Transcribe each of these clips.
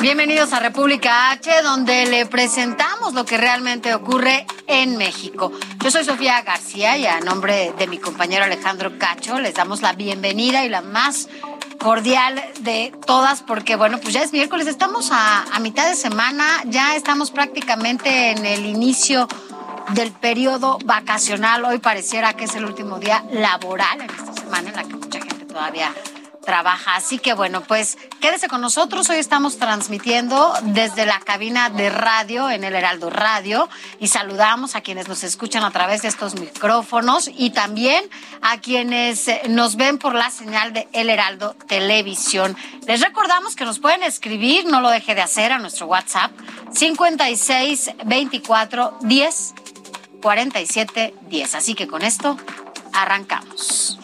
Bienvenidos a República H, donde le presentamos lo que realmente ocurre en México. Yo soy Sofía García y a nombre de mi compañero Alejandro Cacho les damos la bienvenida y la más cordial de todas porque bueno, pues ya es miércoles, estamos a, a mitad de semana, ya estamos prácticamente en el inicio del periodo vacacional. Hoy pareciera que es el último día laboral en esta semana en la que mucha gente todavía trabaja. Así que bueno, pues quédese con nosotros. Hoy estamos transmitiendo desde la cabina de radio en el Heraldo Radio y saludamos a quienes nos escuchan a través de estos micrófonos y también a quienes nos ven por la señal de El Heraldo Televisión. Les recordamos que nos pueden escribir, no lo deje de hacer, a nuestro WhatsApp 56 24 10 47 10. Así que con esto arrancamos.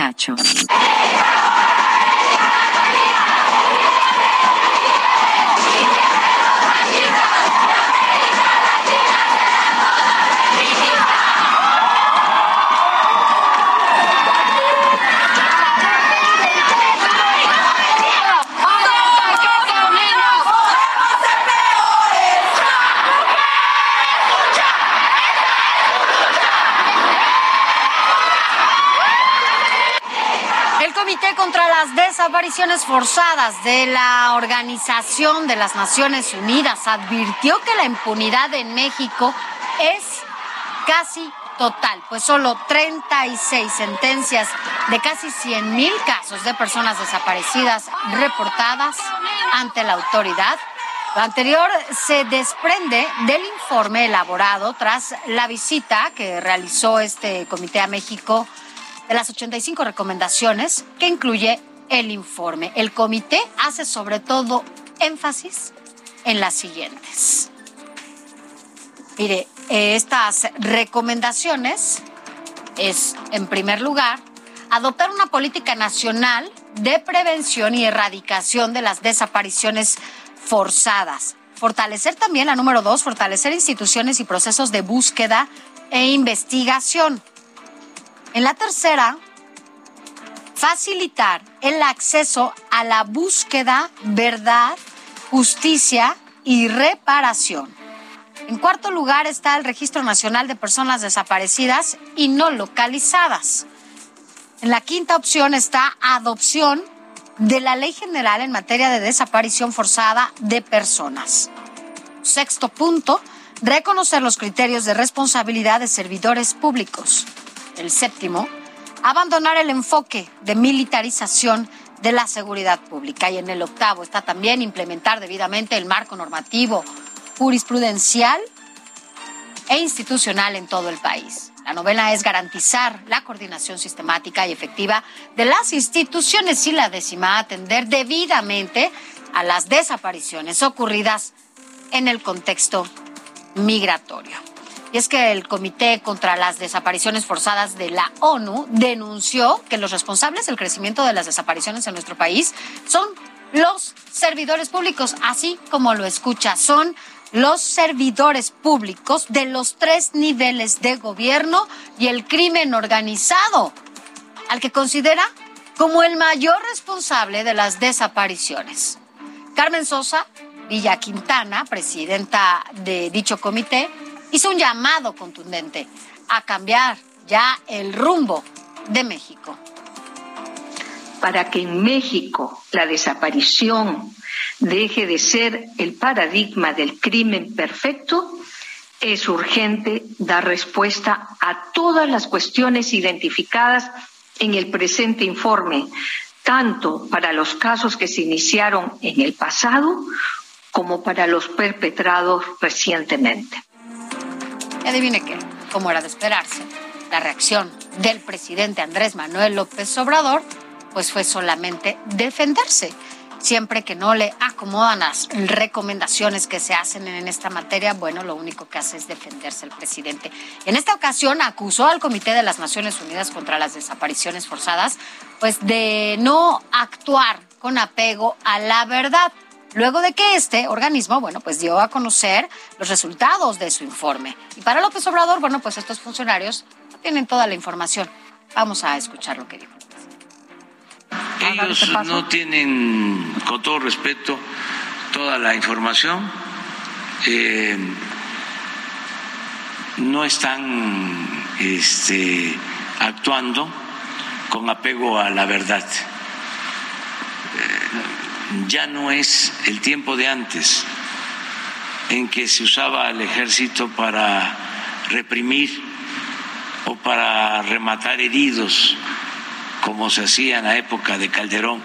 Cacho. Desapariciones Forzadas de la Organización de las Naciones Unidas advirtió que la impunidad en México es casi total, pues solo 36 sentencias de casi 100 mil casos de personas desaparecidas reportadas ante la autoridad. Lo anterior se desprende del informe elaborado tras la visita que realizó este comité a México de las 85 recomendaciones que incluye el informe. El comité hace sobre todo énfasis en las siguientes. Mire, eh, estas recomendaciones es, en primer lugar, adoptar una política nacional de prevención y erradicación de las desapariciones forzadas. Fortalecer también, la número dos, fortalecer instituciones y procesos de búsqueda e investigación. En la tercera, facilitar el acceso a la búsqueda, verdad, justicia y reparación. En cuarto lugar está el Registro Nacional de Personas Desaparecidas y no localizadas. En la quinta opción está adopción de la Ley General en materia de desaparición forzada de personas. Sexto punto, reconocer los criterios de responsabilidad de servidores públicos. El séptimo, abandonar el enfoque de militarización de la seguridad pública. Y en el octavo está también implementar debidamente el marco normativo jurisprudencial e institucional en todo el país. La novena es garantizar la coordinación sistemática y efectiva de las instituciones y la décima atender debidamente a las desapariciones ocurridas en el contexto migratorio. Y es que el Comité contra las Desapariciones Forzadas de la ONU denunció que los responsables del crecimiento de las desapariciones en nuestro país son los servidores públicos, así como lo escucha, son los servidores públicos de los tres niveles de gobierno y el crimen organizado, al que considera como el mayor responsable de las desapariciones. Carmen Sosa Villa Quintana, presidenta de dicho comité, hizo un llamado contundente a cambiar ya el rumbo de México. Para que en México la desaparición deje de ser el paradigma del crimen perfecto, es urgente dar respuesta a todas las cuestiones identificadas en el presente informe, tanto para los casos que se iniciaron en el pasado como para los perpetrados recientemente. Adivine qué, como era de esperarse, la reacción del presidente Andrés Manuel López Obrador pues fue solamente defenderse siempre que no le acomodan las recomendaciones que se hacen en esta materia, bueno, lo único que hace es defenderse el presidente. En esta ocasión acusó al Comité de las Naciones Unidas contra las Desapariciones Forzadas, pues de no actuar con apego a la verdad. Luego de que este organismo, bueno, pues dio a conocer los resultados de su informe. Y para López Obrador, bueno, pues estos funcionarios tienen toda la información. Vamos a escuchar lo que dijo. Ellos no tienen, con todo respeto, toda la información. Eh, no están este, actuando con apego a la verdad. Ya no es el tiempo de antes en que se usaba el ejército para reprimir o para rematar heridos como se hacía en la época de Calderón.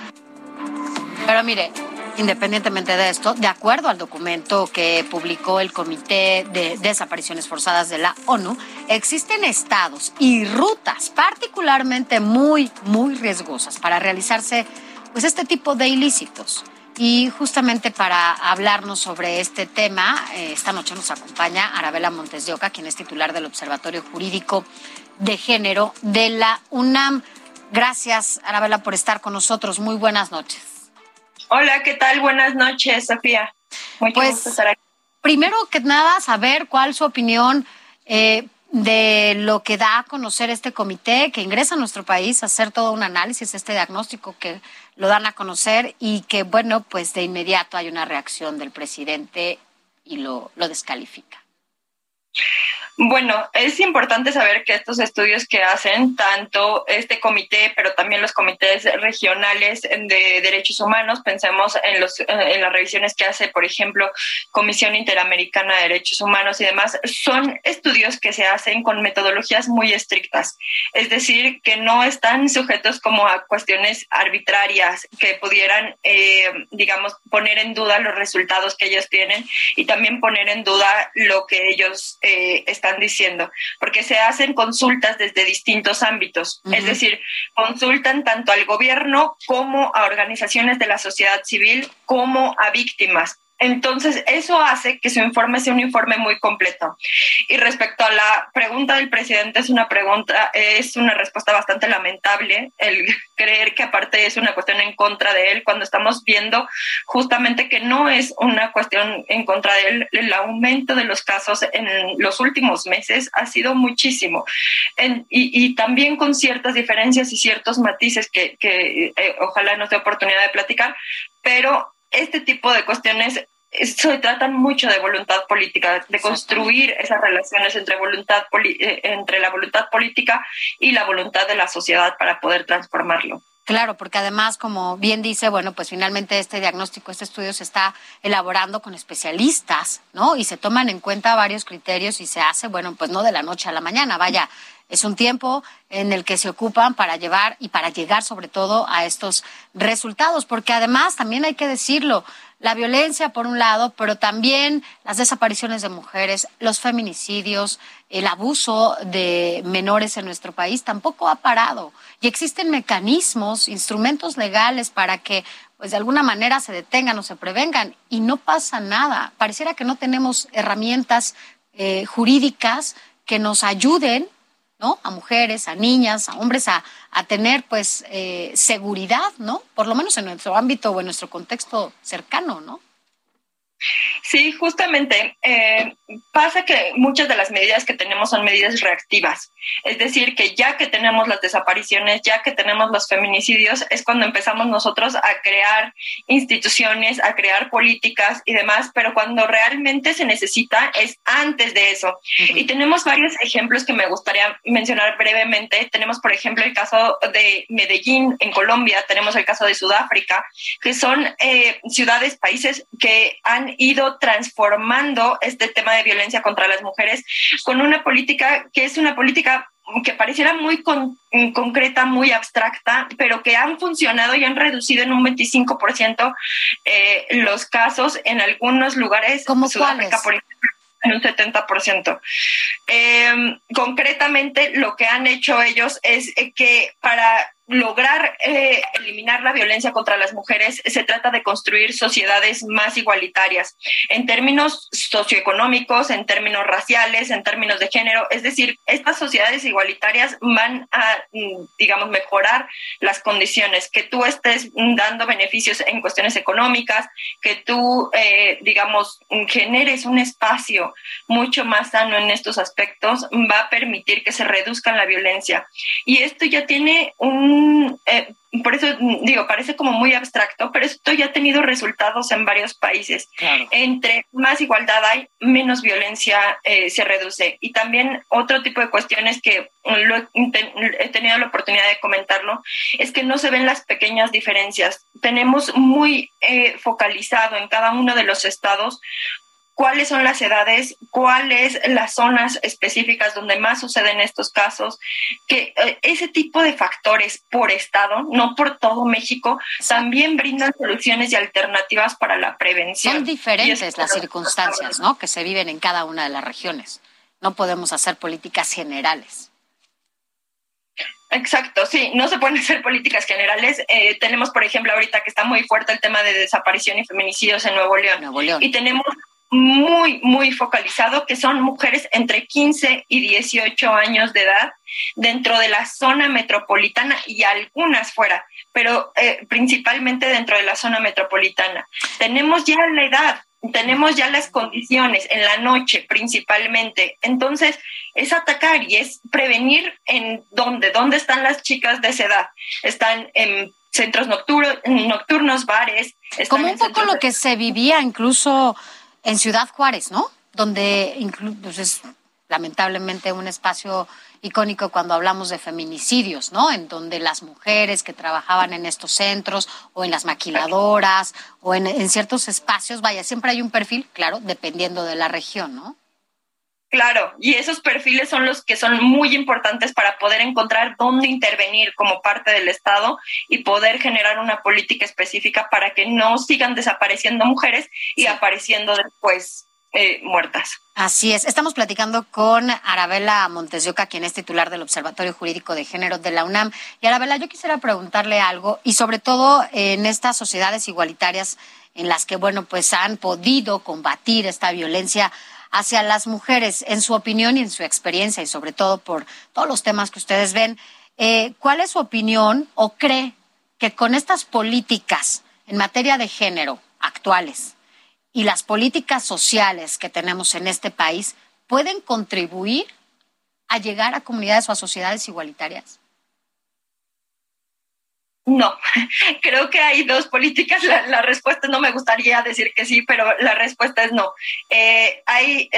Pero mire, independientemente de esto, de acuerdo al documento que publicó el Comité de Desapariciones Forzadas de la ONU, existen estados y rutas particularmente muy, muy riesgosas para realizarse pues, este tipo de ilícitos. Y justamente para hablarnos sobre este tema, eh, esta noche nos acompaña Arabela Montes de Oca, quien es titular del Observatorio Jurídico de Género de la UNAM. Gracias, Arabela, por estar con nosotros. Muy buenas noches. Hola, ¿qué tal? Buenas noches, Sofía. Muy pues, estar aquí. Primero que nada, saber cuál es su opinión eh, de lo que da a conocer este comité que ingresa a nuestro país a hacer todo un análisis, este diagnóstico que lo dan a conocer y que, bueno, pues de inmediato hay una reacción del presidente y lo, lo descalifica. Bueno, es importante saber que estos estudios que hacen tanto este comité, pero también los comités regionales de derechos humanos, pensemos en, los, en las revisiones que hace, por ejemplo, Comisión Interamericana de Derechos Humanos y demás, son estudios que se hacen con metodologías muy estrictas, es decir, que no están sujetos como a cuestiones arbitrarias que pudieran, eh, digamos, poner en duda los resultados que ellos tienen y también poner en duda lo que ellos eh, están están diciendo, porque se hacen consultas desde distintos ámbitos, es decir, consultan tanto al gobierno como a organizaciones de la sociedad civil como a víctimas. Entonces, eso hace que su informe sea un informe muy completo. Y respecto a la pregunta del presidente, es una pregunta, es una respuesta bastante lamentable el creer que aparte es una cuestión en contra de él, cuando estamos viendo justamente que no es una cuestión en contra de él. El aumento de los casos en los últimos meses ha sido muchísimo. y, también con ciertas diferencias y ciertos matices que, eh, ojalá nos dé oportunidad de platicar, pero este tipo de cuestiones se tratan mucho de voluntad política, de construir esas relaciones entre, voluntad eh, entre la voluntad política y la voluntad de la sociedad para poder transformarlo. Claro, porque además, como bien dice, bueno, pues finalmente este diagnóstico, este estudio se está elaborando con especialistas, ¿no? Y se toman en cuenta varios criterios y se hace, bueno, pues no de la noche a la mañana, vaya, es un tiempo en el que se ocupan para llevar y para llegar sobre todo a estos resultados, porque además también hay que decirlo, la violencia por un lado, pero también las desapariciones de mujeres, los feminicidios, el abuso de menores en nuestro país tampoco ha parado. Y existen mecanismos, instrumentos legales para que pues de alguna manera se detengan o se prevengan y no pasa nada. Pareciera que no tenemos herramientas eh, jurídicas que nos ayuden A mujeres, a niñas, a hombres, a, tener pues eh, seguridad, ¿no? Por lo menos en nuestro ámbito o en nuestro contexto cercano, ¿no? Sí, justamente. Eh, pasa que muchas de las medidas que tenemos son medidas reactivas. Es decir, que ya que tenemos las desapariciones, ya que tenemos los feminicidios, es cuando empezamos nosotros a crear instituciones, a crear políticas y demás, pero cuando realmente se necesita es antes de eso. Y tenemos varios ejemplos que me gustaría mencionar brevemente. Tenemos, por ejemplo, el caso de Medellín en Colombia, tenemos el caso de Sudáfrica, que son eh, ciudades, países que han ido transformando este tema de violencia contra las mujeres con una política que es una política que pareciera muy concreta, muy abstracta, pero que han funcionado y han reducido en un 25% eh, los casos en algunos lugares. ¿Como Sudáfrica, por ejemplo en un 70%. Eh, concretamente, lo que han hecho ellos es que para lograr eh, eliminar la violencia contra las mujeres se trata de construir sociedades más igualitarias en términos socioeconómicos, en términos raciales, en términos de género. Es decir, estas sociedades igualitarias van a, mm, digamos, mejorar las condiciones, que tú estés dando beneficios en cuestiones económicas, que tú, eh, digamos, generes un espacio mucho más sano en estos aspectos, va a permitir que se reduzca la violencia. Y esto ya tiene un eh, por eso digo, parece como muy abstracto, pero esto ya ha tenido resultados en varios países. Entre más igualdad hay, menos violencia eh, se reduce. Y también otro tipo de cuestiones que he tenido la oportunidad de comentarlo, es que no se ven las pequeñas diferencias. Tenemos muy eh, focalizado en cada uno de los estados cuáles son las edades, cuáles las zonas específicas donde más suceden estos casos, que eh, ese tipo de factores por estado, no por todo México, también brindan soluciones y alternativas para la prevención. Son diferentes las circunstancias, ¿no? Que se viven en cada una de las regiones. No podemos hacer políticas generales. Exacto, sí, no se pueden hacer políticas generales. Eh, tenemos, por ejemplo, ahorita que está muy fuerte el tema de desaparición y feminicidios en Nuevo León. Nuevo León. Y tenemos muy, muy focalizado, que son mujeres entre 15 y 18 años de edad dentro de la zona metropolitana y algunas fuera, pero eh, principalmente dentro de la zona metropolitana. Tenemos ya la edad, tenemos ya las condiciones en la noche principalmente. Entonces, es atacar y es prevenir en dónde, dónde están las chicas de esa edad. Están en centros nocturnos, nocturnos bares. Como un poco lo que se vivía incluso en Ciudad Juárez, ¿no? Donde pues es lamentablemente un espacio icónico cuando hablamos de feminicidios, ¿no? En donde las mujeres que trabajaban en estos centros o en las maquiladoras o en, en ciertos espacios, vaya, siempre hay un perfil, claro, dependiendo de la región, ¿no? Claro, y esos perfiles son los que son muy importantes para poder encontrar dónde intervenir como parte del Estado y poder generar una política específica para que no sigan desapareciendo mujeres y apareciendo después eh, muertas. Así es. Estamos platicando con Arabela Montesioca, quien es titular del Observatorio Jurídico de Género de la UNAM. Y Arabela, yo quisiera preguntarle algo, y sobre todo en estas sociedades igualitarias en las que, bueno, pues han podido combatir esta violencia hacia las mujeres, en su opinión y en su experiencia, y sobre todo por todos los temas que ustedes ven, eh, ¿cuál es su opinión o cree que con estas políticas en materia de género actuales y las políticas sociales que tenemos en este país pueden contribuir a llegar a comunidades o a sociedades igualitarias? No, creo que hay dos políticas. La, respuesta no me gustaría decir que sí, pero la respuesta es no. Eh, hay,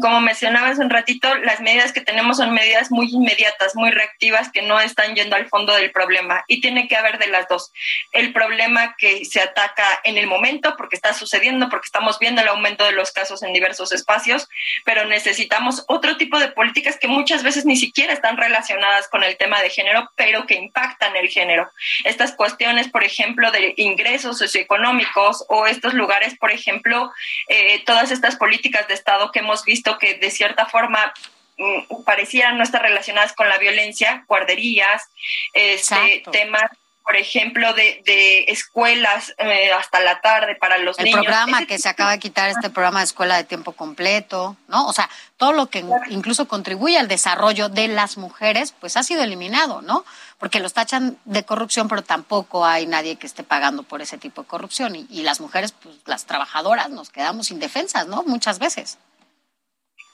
como mencionaba hace un ratito, las medidas que tenemos son medidas muy inmediatas, muy reactivas, que no están yendo al fondo del problema. Y tiene que haber de las dos. El problema que se ataca en el momento, porque está sucediendo, porque estamos viendo el aumento de los casos en diversos espacios, pero necesitamos otro tipo de políticas que muchas veces ni siquiera están relacionadas con el tema de género, pero que impactan el género estas cuestiones, por ejemplo, de ingresos socioeconómicos o estos lugares, por ejemplo, eh, todas estas políticas de Estado que hemos visto que de cierta forma mm, parecieran no estar relacionadas con la violencia, guarderías, este, temas por ejemplo, de, de escuelas eh, hasta la tarde para los niños. El programa que se acaba de quitar, este programa de escuela de tiempo completo, ¿no? O sea, todo lo que incluso contribuye al desarrollo de las mujeres, pues ha sido eliminado, ¿no? Porque los tachan de corrupción, pero tampoco hay nadie que esté pagando por ese tipo de corrupción. Y, y las mujeres, pues las trabajadoras, nos quedamos indefensas, ¿no? Muchas veces.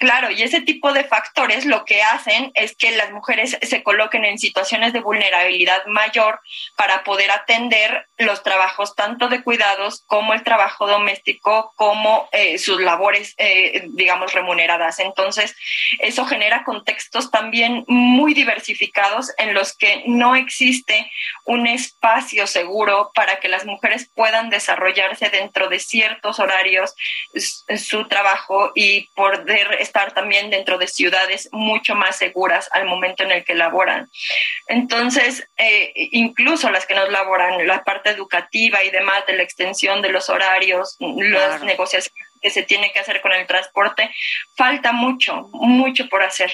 Claro, y ese tipo de factores lo que hacen es que las mujeres se coloquen en situaciones de vulnerabilidad mayor para poder atender los trabajos tanto de cuidados como el trabajo doméstico, como eh, sus labores, eh, digamos, remuneradas. Entonces, eso genera contextos también muy diversificados en los que no existe un espacio seguro para que las mujeres puedan desarrollarse dentro de ciertos horarios su trabajo y poder estar también dentro de ciudades mucho más seguras al momento en el que laboran. Entonces, eh, incluso las que nos laboran, la parte educativa y demás de la extensión de los horarios, las negociaciones que se tiene que hacer con el transporte, falta mucho, mucho por hacer.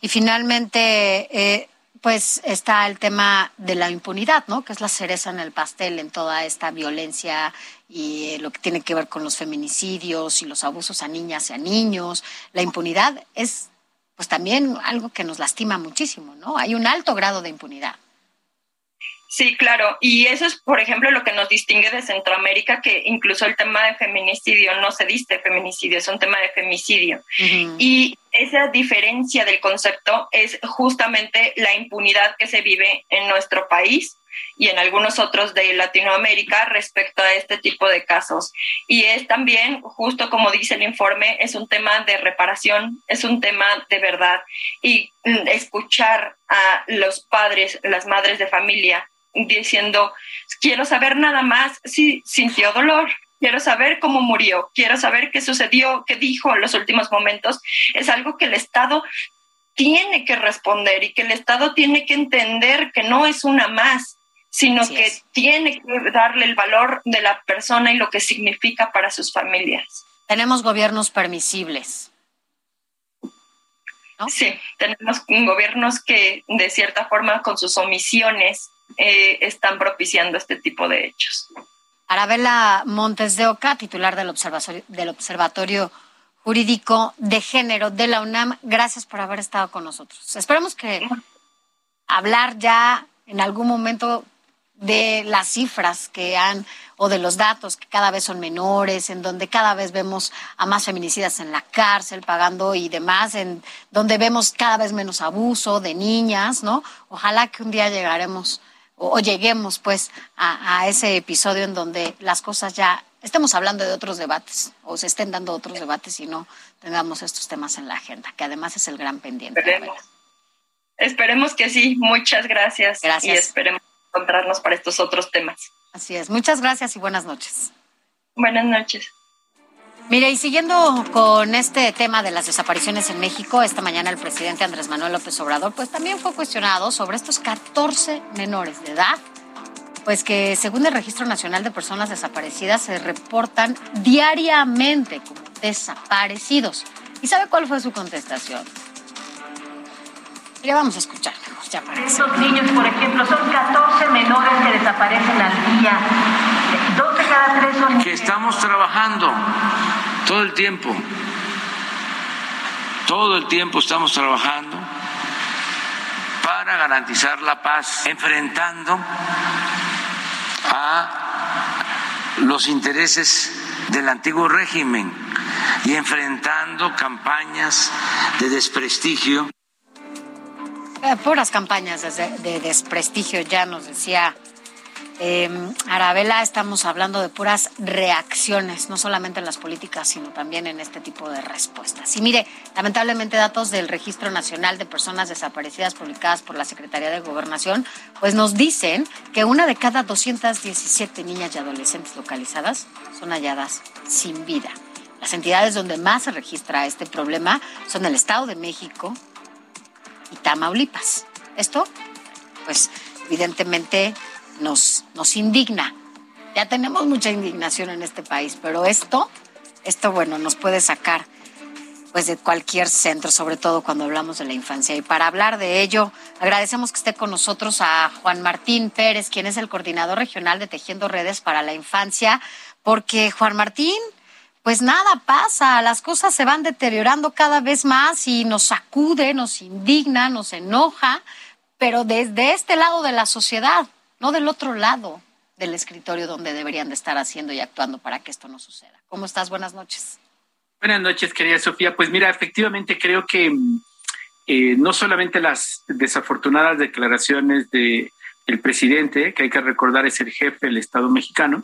Y finalmente, eh, pues está el tema de la impunidad, ¿no? Que es la cereza en el pastel en toda esta violencia y eh, lo que tiene que ver con los feminicidios y los abusos a niñas y a niños. La impunidad es, pues también algo que nos lastima muchísimo, ¿no? Hay un alto grado de impunidad. Sí, claro. Y eso es, por ejemplo, lo que nos distingue de Centroamérica, que incluso el tema de feminicidio no se dice feminicidio, es un tema de femicidio. Y esa diferencia del concepto es justamente la impunidad que se vive en nuestro país y en algunos otros de Latinoamérica respecto a este tipo de casos. Y es también, justo como dice el informe, es un tema de reparación, es un tema de verdad. Y mm, escuchar a los padres, las madres de familia diciendo, quiero saber nada más si sintió dolor, quiero saber cómo murió, quiero saber qué sucedió, qué dijo en los últimos momentos, es algo que el Estado tiene que responder y que el Estado tiene que entender que no es una más, sino que tiene que darle el valor de la persona y lo que significa para sus familias. Tenemos gobiernos permisibles. Sí, tenemos gobiernos que de cierta forma con sus omisiones eh, están propiciando este tipo de hechos. Arabela Montes de Oca, titular del Observatorio, del Observatorio Jurídico de Género de la UNAM, gracias por haber estado con nosotros. Esperamos que hablar ya en algún momento de las cifras que han o de los datos que cada vez son menores, en donde cada vez vemos a más feminicidas en la cárcel pagando y demás, en donde vemos cada vez menos abuso de niñas, ¿no? Ojalá que un día llegaremos o, lleguemos pues a, ese episodio en donde las cosas ya estemos hablando de otros debates o se estén dando otros debates y no tengamos estos temas en la agenda, que además es el gran pendiente. Esperemos, esperemos que sí. Muchas gracias. Gracias. Y esperemos encontrarnos para estos otros temas. Así es. Muchas gracias y buenas noches. Buenas noches. Mire, y siguiendo con este tema de las desapariciones en México, esta mañana el presidente Andrés Manuel López Obrador pues también fue cuestionado sobre estos 14 menores de edad, pues que según el Registro Nacional de Personas Desaparecidas se reportan diariamente como desaparecidos. ¿Y sabe cuál fue su contestación? Le vamos a escuchar ya Estos niños, por ejemplo, son 14 menores que desaparecen al día. 12 cada 3 son... Que estamos trabajando todo el tiempo, todo el tiempo estamos trabajando para garantizar la paz, enfrentando a los intereses del antiguo régimen y enfrentando campañas de desprestigio. Eh, puras campañas de desprestigio, ya nos decía eh, Arabela, estamos hablando de puras reacciones, no solamente en las políticas, sino también en este tipo de respuestas. Y mire, lamentablemente datos del Registro Nacional de Personas Desaparecidas publicadas por la Secretaría de Gobernación, pues nos dicen que una de cada 217 niñas y adolescentes localizadas son halladas sin vida. Las entidades donde más se registra este problema son el Estado de México y Tamaulipas. Esto, pues, evidentemente nos, nos indigna. Ya tenemos mucha indignación en este país, pero esto, esto, bueno, nos puede sacar pues de cualquier centro, sobre todo cuando hablamos de la infancia. Y para hablar de ello, agradecemos que esté con nosotros a Juan Martín Pérez, quien es el coordinador regional de Tejiendo Redes para la Infancia, porque Juan Martín, pues nada pasa, las cosas se van deteriorando cada vez más y nos sacude, nos indigna, nos enoja, pero desde este lado de la sociedad, no del otro lado del escritorio donde deberían de estar haciendo y actuando para que esto no suceda. ¿Cómo estás? Buenas noches. Buenas noches, querida Sofía. Pues mira, efectivamente creo que eh, no solamente las desafortunadas declaraciones de el presidente, que hay que recordar es el jefe del Estado mexicano,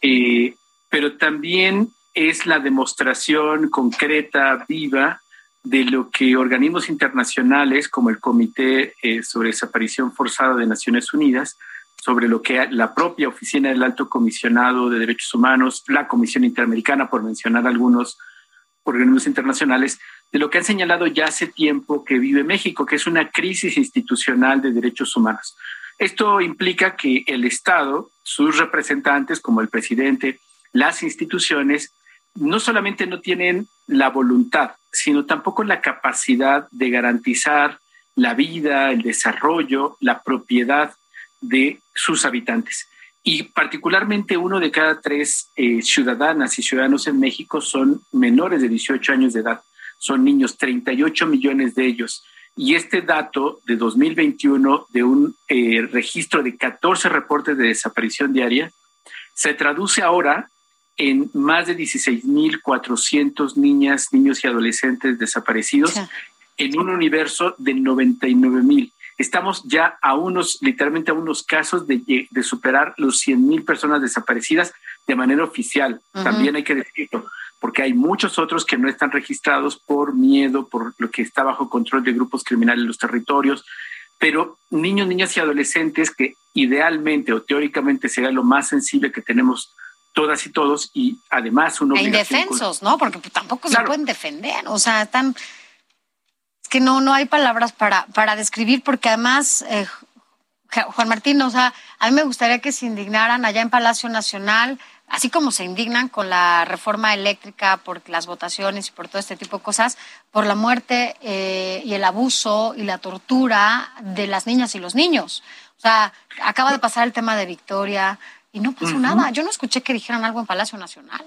eh, pero también es la demostración concreta, viva, de lo que organismos internacionales como el Comité eh, sobre Desaparición Forzada de Naciones Unidas, sobre lo que la propia Oficina del Alto Comisionado de Derechos Humanos, la Comisión Interamericana, por mencionar algunos organismos internacionales, de lo que han señalado ya hace tiempo que vive México, que es una crisis institucional de derechos humanos. Esto implica que el Estado, sus representantes como el presidente, las instituciones, no solamente no tienen la voluntad, sino tampoco la capacidad de garantizar la vida, el desarrollo, la propiedad de sus habitantes. Y particularmente uno de cada tres eh, ciudadanas y ciudadanos en México son menores de 18 años de edad. Son niños, 38 millones de ellos. Y este dato de 2021 de un eh, registro de 14 reportes de desaparición diaria se traduce ahora en más de 16.400 niñas, niños y adolescentes desaparecidos en un universo de 99.000. Estamos ya a unos, literalmente a unos casos de, de superar los 100 mil personas desaparecidas de manera oficial. También hay que decirlo, porque hay muchos otros que no están registrados por miedo, por lo que está bajo control de grupos criminales en los territorios. Pero niños, niñas y adolescentes que idealmente o teóricamente sería lo más sensible que tenemos todas y todos y además uno... E indefensos, ¿no? Porque tampoco se pueden defender, o sea, están que no, no hay palabras para, para describir, porque además, eh, Juan Martín, o sea, a mí me gustaría que se indignaran allá en Palacio Nacional, así como se indignan con la reforma eléctrica por las votaciones y por todo este tipo de cosas, por la muerte eh, y el abuso y la tortura de las niñas y los niños. O sea, acaba de pasar el tema de Victoria y no pasó nada. Yo no escuché que dijeran algo en Palacio Nacional.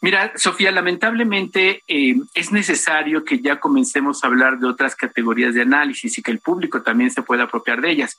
Mira, Sofía, lamentablemente eh, es necesario que ya comencemos a hablar de otras categorías de análisis y que el público también se pueda apropiar de ellas.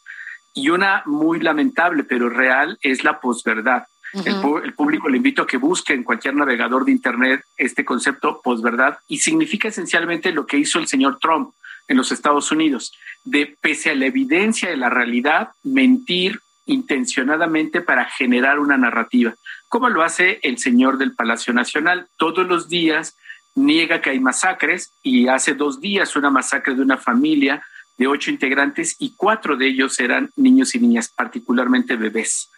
Y una muy lamentable, pero real, es la posverdad. el, público le invito a que busque en cualquier navegador de Internet este concepto posverdad y significa esencialmente lo que hizo el señor Trump en los Estados Unidos, de pese a la evidencia de la realidad, mentir intencionadamente para generar una narrativa como lo hace el señor del Palacio Nacional. Todos los días niega que hay masacres y hace dos días una masacre de una familia de ocho integrantes y cuatro de ellos eran niños y niñas, particularmente bebés.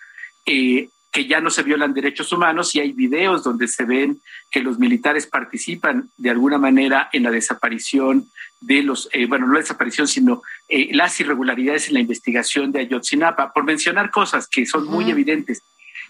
Eh, que ya no se violan derechos humanos y hay videos donde se ven que los militares participan de alguna manera en la desaparición de los, eh, bueno, no la desaparición, sino eh, las irregularidades en la investigación de Ayotzinapa, por mencionar cosas que son muy evidentes.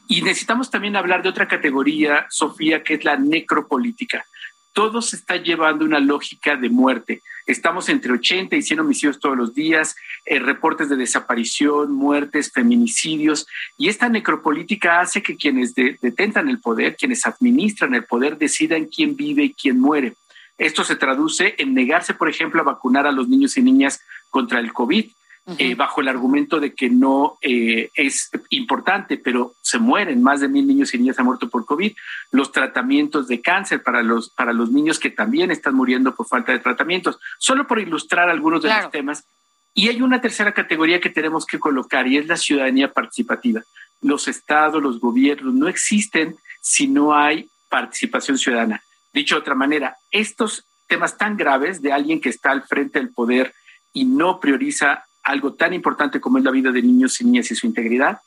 Y necesitamos también hablar de otra categoría, Sofía, que es la necropolítica. Todo se está llevando una lógica de muerte. Estamos entre 80 y 100 homicidios todos los días, eh, reportes de desaparición, muertes, feminicidios. Y esta necropolítica hace que quienes detentan el poder, quienes administran el poder, decidan quién vive y quién muere. Esto se traduce en negarse, por ejemplo, a vacunar a los niños y niñas contra el COVID eh, bajo el argumento de que no eh, es importante, pero se mueren, más de mil niños y niñas han muerto por COVID, los tratamientos de cáncer para los, para los niños que también están muriendo por falta de tratamientos, solo por ilustrar algunos de los temas. Y hay una tercera categoría que tenemos que colocar y es la ciudadanía participativa. Los estados, los gobiernos no existen si no hay participación ciudadana. Dicho de otra manera, estos temas tan graves de alguien que está al frente del poder y no prioriza algo tan importante como es la vida de niños y niñas y su integridad.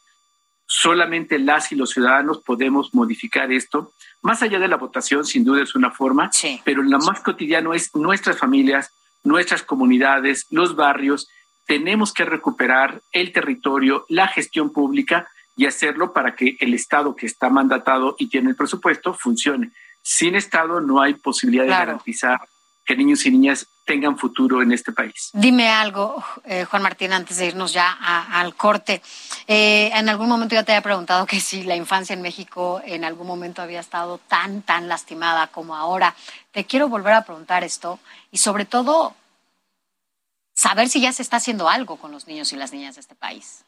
Solamente las y los ciudadanos podemos modificar esto. Más allá de la votación, sin duda es una forma, pero lo más cotidiano es nuestras familias, nuestras comunidades, los barrios. Tenemos que recuperar el territorio, la gestión pública y hacerlo para que el Estado que está mandatado y tiene el presupuesto funcione. sin Estado no hay posibilidad de garantizar que niños y niñas tengan futuro en este país. Dime algo, eh, Juan Martín, antes de irnos ya al corte. Eh, en algún momento ya te había preguntado que si la infancia en México en algún momento había estado tan, tan lastimada como ahora. Te quiero volver a preguntar esto y sobre todo saber si ya se está haciendo algo con los niños y las niñas de este país.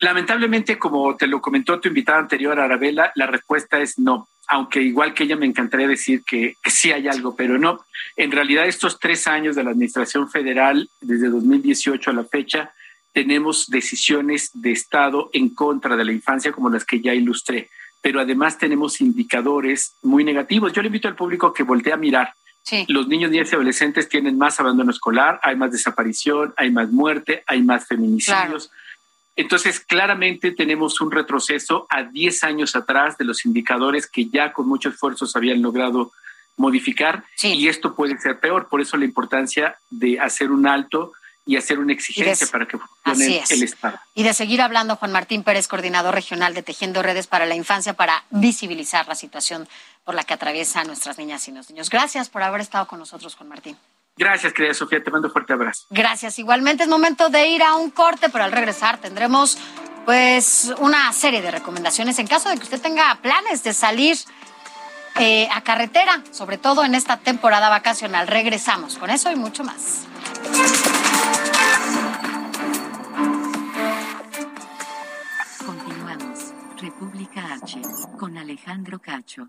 Lamentablemente, como te lo comentó tu invitada anterior, Arabela, la respuesta es no. Aunque igual que ella me encantaría decir que, sí hay algo, pero no. En realidad, estos tres años de la Administración Federal, desde 2018 a la fecha, tenemos decisiones de Estado en contra de la infancia como las que ya ilustré, pero además tenemos indicadores muy negativos. Yo le invito al público a que voltee a mirar. Los niños, niñas y adolescentes tienen más abandono escolar, hay más desaparición, hay más muerte, hay más feminicidios. Entonces, claramente tenemos un retroceso a 10 años atrás de los indicadores que ya con mucho esfuerzo se habían logrado modificar y esto puede ser peor. Por eso la importancia de hacer un alto y hacer una exigencia para que funcione el Estado. Y de seguir hablando, Juan Martín Pérez, coordinador regional de Tejiendo Redes para la Infancia, para visibilizar la situación por la que atraviesan nuestras niñas y los niños. Gracias por haber estado con nosotros, Juan Martín. Gracias, querida Sofía, te mando un fuerte abrazo. Gracias, igualmente es momento de ir a un corte, pero al regresar tendremos pues una serie de recomendaciones en caso de que usted tenga planes de salir eh, a carretera, sobre todo en esta temporada vacacional. Regresamos con eso y mucho más. Continuamos. República H con Alejandro Cacho.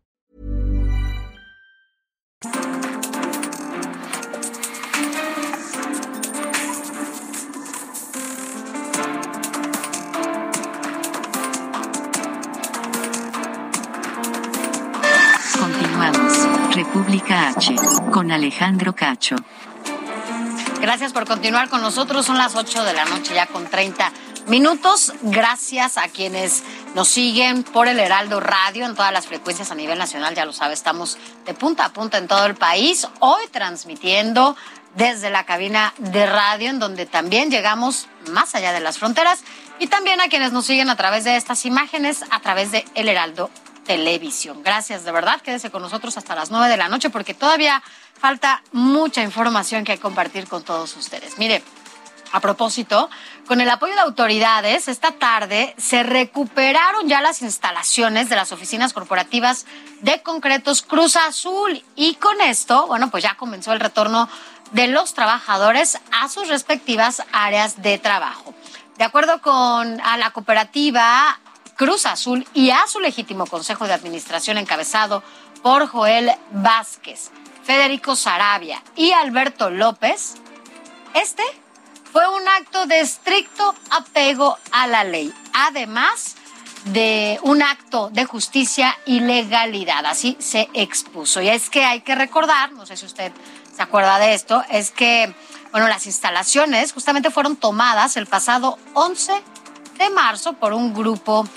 República H. Con Alejandro Cacho. Gracias por continuar con nosotros. Son las 8 de la noche ya con 30 minutos. Gracias a quienes nos siguen por el Heraldo Radio en todas las frecuencias a nivel nacional. Ya lo sabe, estamos de punta a punta en todo el país. Hoy transmitiendo desde la cabina de radio en donde también llegamos más allá de las fronteras y también a quienes nos siguen a través de estas imágenes, a través de El Heraldo Televisión. Gracias, de verdad. Quédese con nosotros hasta las 9 de la noche porque todavía falta mucha información que compartir con todos ustedes. Mire, a propósito, con el apoyo de autoridades, esta tarde se recuperaron ya las instalaciones de las oficinas corporativas de concretos Cruz Azul y con esto, bueno, pues ya comenzó el retorno de los trabajadores a sus respectivas áreas de trabajo. De acuerdo con a la cooperativa Cruz Azul y a su legítimo consejo de administración encabezado por Joel Vázquez, Federico Sarabia y Alberto López, este fue un acto de estricto apego a la ley, además de un acto de justicia y legalidad, así se expuso. Y es que hay que recordar, no sé si usted se acuerda de esto, es que, bueno, las instalaciones justamente fueron tomadas el pasado 11 de marzo por un grupo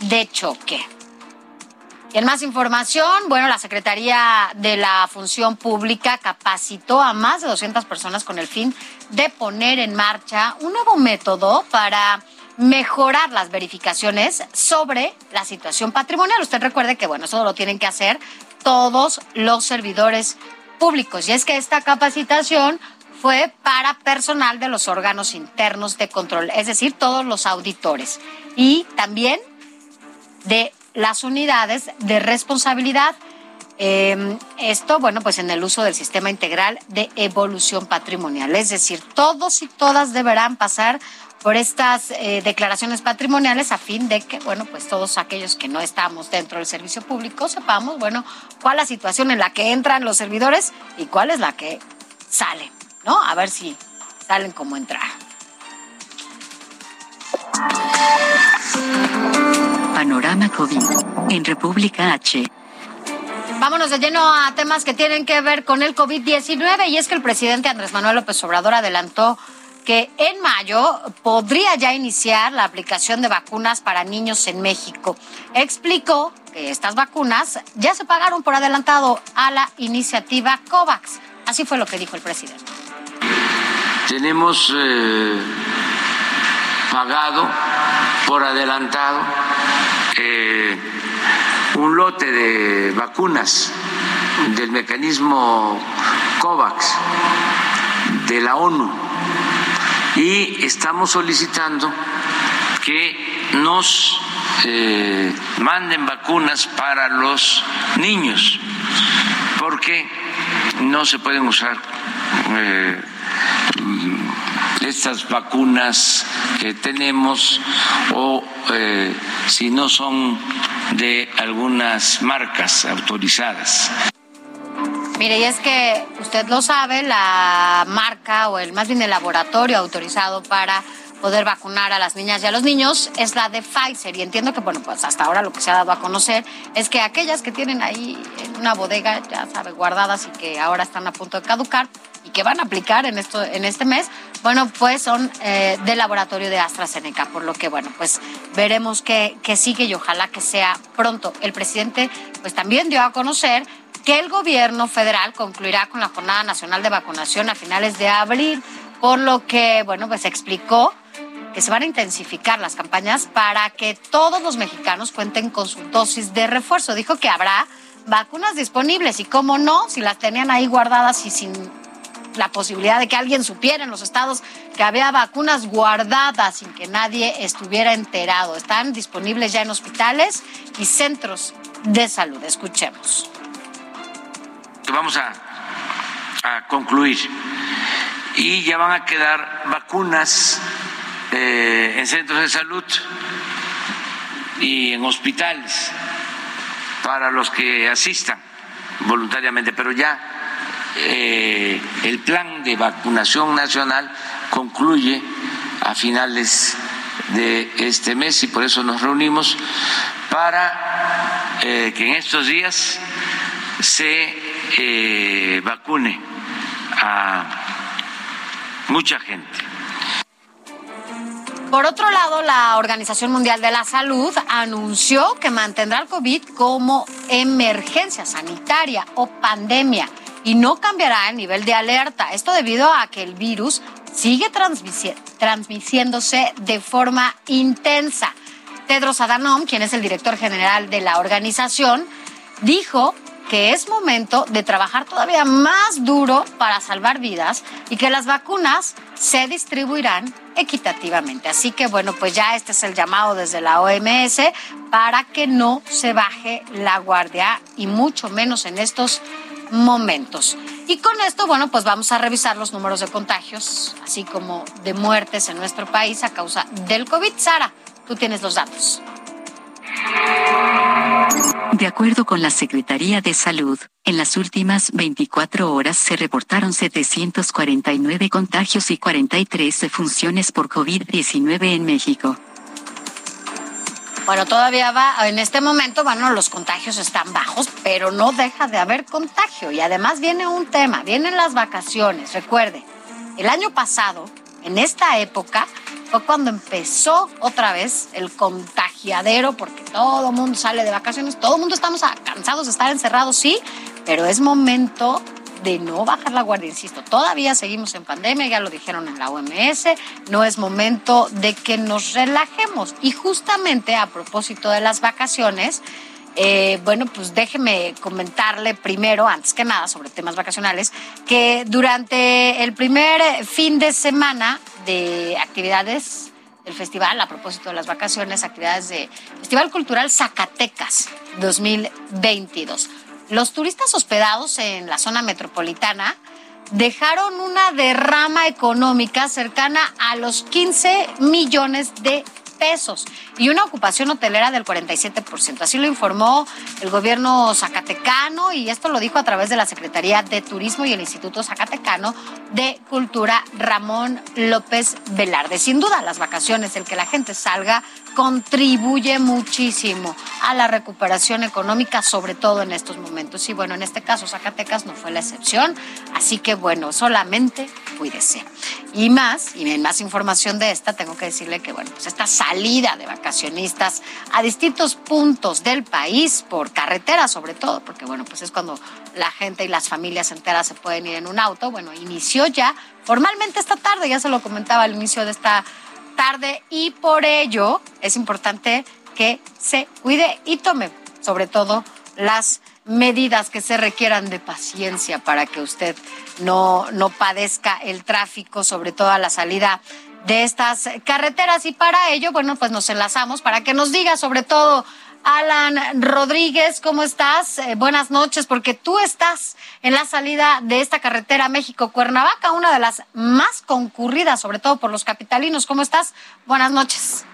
de choque. Y en más información, bueno, la Secretaría de la Función Pública capacitó a más de 200 personas con el fin de poner en marcha un nuevo método para mejorar las verificaciones sobre la situación patrimonial. Usted recuerde que, bueno, eso lo tienen que hacer todos los servidores públicos. Y es que esta capacitación fue para personal de los órganos internos de control, es decir, todos los auditores. Y también de las unidades de responsabilidad. Em, esto, bueno, pues en el uso del sistema integral de evolución patrimonial. Es decir, todos y todas deberán pasar por estas eh, declaraciones patrimoniales a fin de que, bueno, pues todos aquellos que no estamos dentro del servicio público sepamos, bueno, cuál es la situación en la que entran los servidores y cuál es la que salen, ¿no? A ver si salen como entrar. Panorama COVID en República H. Vámonos de lleno a temas que tienen que ver con el COVID-19 y es que el presidente Andrés Manuel López Obrador adelantó que en mayo podría ya iniciar la aplicación de vacunas para niños en México. Explicó que estas vacunas ya se pagaron por adelantado a la iniciativa COVAX. Así fue lo que dijo el presidente. Tenemos eh, pagado por adelantado eh, un lote de vacunas del mecanismo COVAX de la ONU. Y estamos solicitando que nos eh, manden vacunas para los niños porque no se pueden usar eh, estas vacunas que tenemos o eh, si no son de algunas marcas autorizadas. Mire, y es que usted lo sabe, la marca o el más bien el laboratorio autorizado para poder vacunar a las niñas y a los niños es la de Pfizer. Y entiendo que, bueno, pues hasta ahora lo que se ha dado a conocer es que aquellas que tienen ahí en una bodega, ya sabe, guardadas y que ahora están a punto de caducar que van a aplicar en, esto, en este mes, bueno, pues son eh, del laboratorio de AstraZeneca. Por lo que, bueno, pues veremos qué, qué sigue y ojalá que sea pronto. El presidente, pues también dio a conocer que el gobierno federal concluirá con la Jornada Nacional de Vacunación a finales de abril, por lo que, bueno, pues explicó que se van a intensificar las campañas para que todos los mexicanos cuenten con su dosis de refuerzo. Dijo que habrá vacunas disponibles y cómo no, si las tenían ahí guardadas y sin la posibilidad de que alguien supiera en los estados que había vacunas guardadas sin que nadie estuviera enterado. Están disponibles ya en hospitales y centros de salud. Escuchemos. Vamos a, concluir y ya van a quedar vacunas eh, en centros de salud y en hospitales para los que asistan voluntariamente, pero ya eh, el plan de vacunación nacional concluye a finales de este mes y por eso nos reunimos para eh, que en estos días se vacune a mucha gente. Por otro lado, la Organización Mundial de la Salud anunció que mantendrá el COVID como emergencia sanitaria o pandemia y no cambiará el nivel de alerta. Esto debido a que el virus sigue transmitiéndose de forma intensa. Tedros Adhanom, quien es el director general de la organización, dijo que es momento de trabajar todavía más duro para salvar vidas y que las vacunas se distribuirán equitativamente. Así que bueno, pues ya este es el llamado desde la OMS para que no se baje la guardia y mucho menos en estos momentos. Y con esto, bueno, pues vamos a revisar los números de contagios, así como de muertes en nuestro país a causa del COVID. Sara, tú tienes los datos. De acuerdo con la Secretaría de Salud, en las últimas 24 horas se reportaron 749 contagios y 43 defunciones por COVID-19 en México. Bueno, todavía va, en este momento, bueno, los contagios están bajos, pero no deja de haber contagio. Y además viene un tema, vienen las vacaciones. Recuerde, el año pasado, en esta época, fue cuando empezó otra vez el contagiadero, porque todo el mundo sale de vacaciones, todo el mundo estamos cansados de estar encerrados, sí, pero es momento de no bajar la guardia, insisto, todavía seguimos en pandemia, ya lo dijeron en la OMS, no es momento de que nos relajemos. Y justamente a propósito de las vacaciones, eh, bueno, pues déjeme comentarle primero, antes que nada, sobre temas vacacionales, que durante el primer fin de semana de actividades del festival, a propósito de las vacaciones, actividades de Festival Cultural Zacatecas 2022. Los turistas hospedados en la zona metropolitana dejaron una derrama económica cercana a los 15 millones de pesos y una ocupación hotelera del 47%. Así lo informó el gobierno zacatecano y esto lo dijo a través de la Secretaría de Turismo y el Instituto Zacatecano de Cultura Ramón López Velarde. Sin duda, las vacaciones, el que la gente salga, contribuye muchísimo a la recuperación económica, sobre todo en estos momentos. Y bueno, en este caso Zacatecas no fue la excepción, así que bueno, solamente cuídese. Y más, y en más información de esta, tengo que decirle que bueno, pues esta salida de vacacionistas a distintos puntos del país, por carretera sobre todo, porque bueno, pues es cuando la gente y las familias enteras se pueden ir en un auto, bueno, inició ya formalmente esta tarde, ya se lo comentaba al inicio de esta tarde y por ello es importante que se cuide y tome sobre todo las medidas que se requieran de paciencia para que usted no, no padezca el tráfico, sobre todo a la salida de estas carreteras. Y para ello, bueno, pues nos enlazamos para que nos diga sobre todo Alan Rodríguez, ¿cómo estás? Eh, buenas noches, porque tú estás en la salida de esta carretera México-Cuernavaca, una de las más concurridas, sobre todo por los capitalinos. ¿Cómo estás? Buenas noches.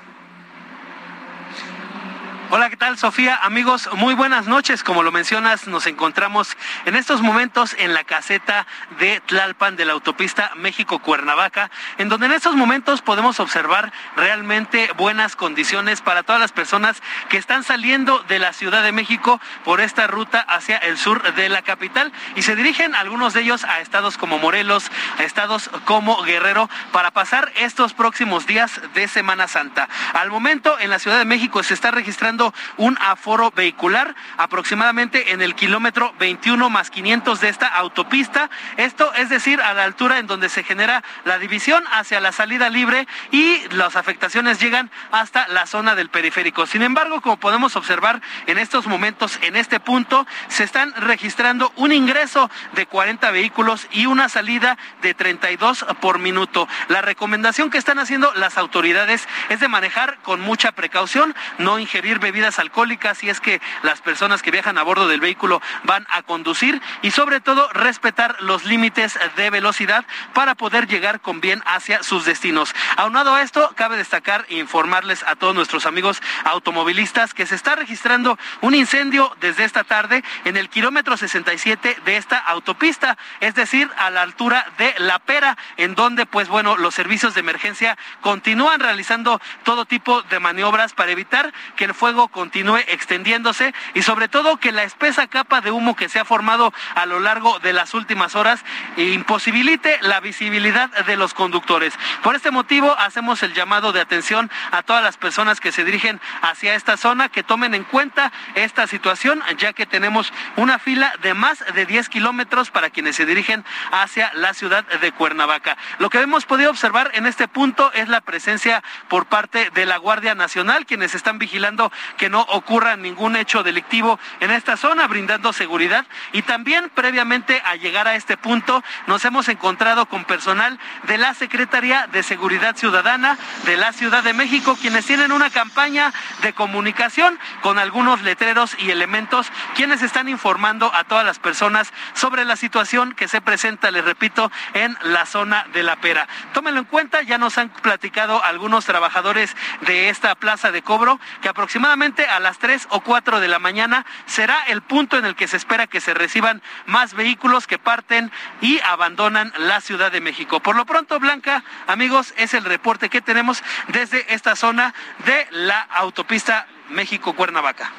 Hola, ¿qué tal Sofía? Amigos, muy buenas noches. Como lo mencionas, nos encontramos en estos momentos en la caseta de Tlalpan de la autopista México-Cuernavaca, en donde en estos momentos podemos observar realmente buenas condiciones para todas las personas que están saliendo de la Ciudad de México por esta ruta hacia el sur de la capital y se dirigen algunos de ellos a estados como Morelos, a estados como Guerrero, para pasar estos próximos días de Semana Santa. Al momento en la Ciudad de México se está registrando un aforo vehicular aproximadamente en el kilómetro 21 más 500 de esta autopista. Esto es decir, a la altura en donde se genera la división hacia la salida libre y las afectaciones llegan hasta la zona del periférico. Sin embargo, como podemos observar en estos momentos, en este punto, se están registrando un ingreso de 40 vehículos y una salida de 32 por minuto. La recomendación que están haciendo las autoridades es de manejar con mucha precaución, no ingerir bebidas alcohólicas si es que las personas que viajan a bordo del vehículo van a conducir y sobre todo respetar los límites de velocidad para poder llegar con bien hacia sus destinos. Aunado a esto, cabe destacar e informarles a todos nuestros amigos automovilistas que se está registrando un incendio desde esta tarde en el kilómetro 67 de esta autopista, es decir, a la altura de La Pera, en donde pues bueno, los servicios de emergencia continúan realizando todo tipo de maniobras para evitar que el fuego continúe extendiéndose y sobre todo que la espesa capa de humo que se ha formado a lo largo de las últimas horas imposibilite la visibilidad de los conductores. Por este motivo hacemos el llamado de atención a todas las personas que se dirigen hacia esta zona que tomen en cuenta esta situación ya que tenemos una fila de más de 10 kilómetros para quienes se dirigen hacia la ciudad de Cuernavaca. Lo que hemos podido observar en este punto es la presencia por parte de la Guardia Nacional, quienes están vigilando que no ocurra ningún hecho delictivo en esta zona, brindando seguridad. Y también previamente a llegar a este punto nos hemos encontrado con personal de la Secretaría de Seguridad Ciudadana de la Ciudad de México, quienes tienen una campaña de comunicación con algunos letreros y elementos, quienes están informando a todas las personas sobre la situación que se presenta, les repito, en la zona de la pera. Tómenlo en cuenta, ya nos han platicado algunos trabajadores de esta plaza de cobro que aproximadamente a las 3 o 4 de la mañana será el punto en el que se espera que se reciban más vehículos que parten y abandonan la Ciudad de México. Por lo pronto, Blanca, amigos, es el reporte que tenemos desde esta zona de la autopista México-Cuernavaca.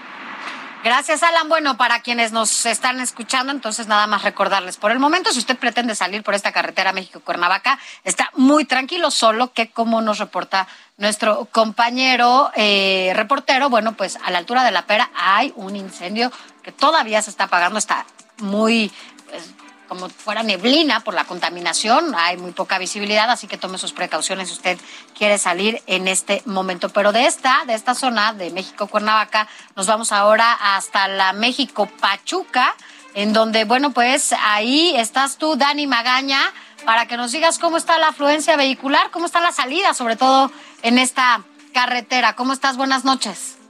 Gracias, Alan. Bueno, para quienes nos están escuchando, entonces nada más recordarles, por el momento, si usted pretende salir por esta carretera México-Cuernavaca, está muy tranquilo, solo que como nos reporta nuestro compañero eh, reportero, bueno, pues a la altura de la pera hay un incendio que todavía se está apagando, está muy... Pues, como fuera neblina por la contaminación, hay muy poca visibilidad, así que tome sus precauciones si usted quiere salir en este momento. Pero de esta, de esta zona de México Cuernavaca, nos vamos ahora hasta la México Pachuca, en donde, bueno, pues ahí estás tú, Dani Magaña, para que nos digas cómo está la afluencia vehicular, cómo está la salida, sobre todo en esta carretera. ¿Cómo estás? Buenas noches.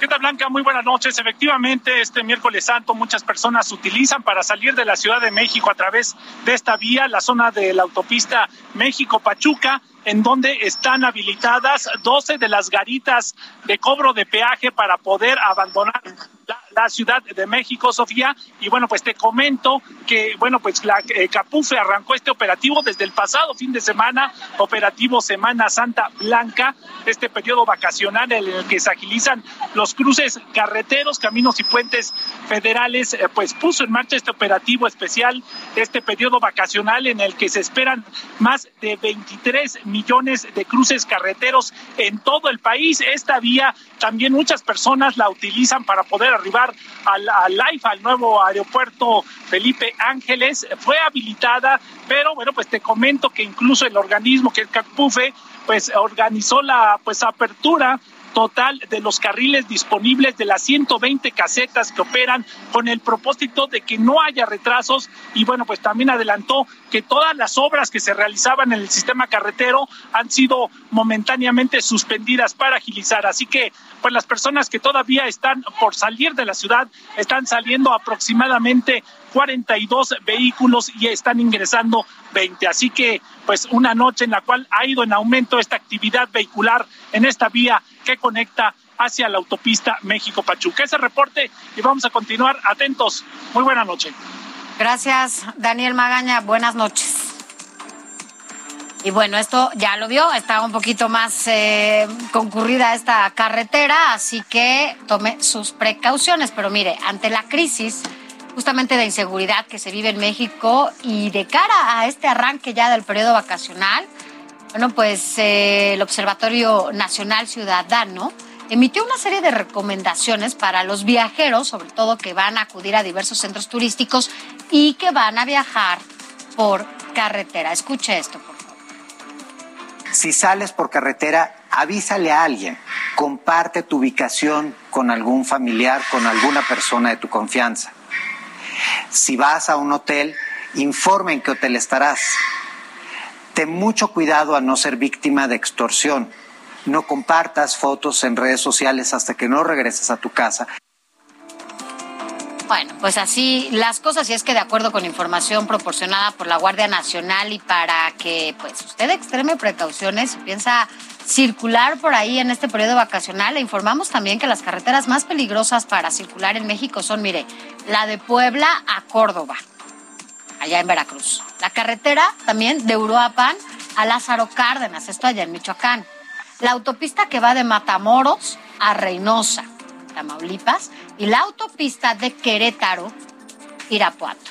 ¿Qué tal, Blanca? Muy buenas noches. Efectivamente, este miércoles santo muchas personas utilizan para salir de la Ciudad de México a través de esta vía, la zona de la autopista México-Pachuca, en donde están habilitadas 12 de las garitas de cobro de peaje para poder abandonar la, Ciudad de México, Sofía. Y bueno, pues te comento que, bueno, pues la eh, Capufe arrancó este operativo desde el pasado fin de semana, operativo Semana Santa Blanca, este periodo vacacional en el que se agilizan los cruces carreteros, caminos y puentes federales, eh, pues puso en marcha este operativo especial, este periodo vacacional en el que se esperan más de 23 millones de cruces carreteros en todo el país. Esta vía también muchas personas la utilizan para poder arribar al, al al nuevo aeropuerto Felipe Ángeles. Fue habilitada, pero bueno, pues te comento que incluso el organismo que es CACPUFE, pues organizó la pues apertura total de los carriles disponibles de las 120 casetas que operan con el propósito de que no haya retrasos y bueno, pues también adelantó que todas las obras que se realizaban en el sistema carretero han sido momentáneamente suspendidas para agilizar. Así que pues las personas que todavía están por salir de la ciudad están saliendo aproximadamente 42 vehículos y están ingresando 20. Así que pues una noche en la cual ha ido en aumento esta actividad vehicular en esta vía que conecta hacia la autopista México-Pachuca. Ese reporte y vamos a continuar atentos. Muy buena noche. Gracias, Daniel Magaña. Buenas noches. Y bueno, esto ya lo vio, está un poquito más eh, concurrida esta carretera, así que tome sus precauciones. Pero mire, ante la crisis justamente de inseguridad que se vive en México y de cara a este arranque ya del periodo vacacional, bueno, pues eh, el Observatorio Nacional Ciudadano emitió una serie de recomendaciones para los viajeros, sobre todo que van a acudir a diversos centros turísticos y que van a viajar por carretera. Escuche esto, por favor. Si sales por carretera, avísale a alguien, comparte tu ubicación con algún familiar, con alguna persona de tu confianza. Si vas a un hotel, informe en qué hotel estarás ten mucho cuidado a no ser víctima de extorsión. No compartas fotos en redes sociales hasta que no regreses a tu casa. Bueno, pues así las cosas y es que de acuerdo con información proporcionada por la Guardia Nacional y para que pues usted extreme precauciones y piensa circular por ahí en este periodo vacacional, le informamos también que las carreteras más peligrosas para circular en México son, mire, la de Puebla a Córdoba, allá en Veracruz. La carretera también de Uruapan a Lázaro Cárdenas, esto allá en Michoacán. La autopista que va de Matamoros a Reynosa, Tamaulipas, y la autopista de Querétaro, Irapuato.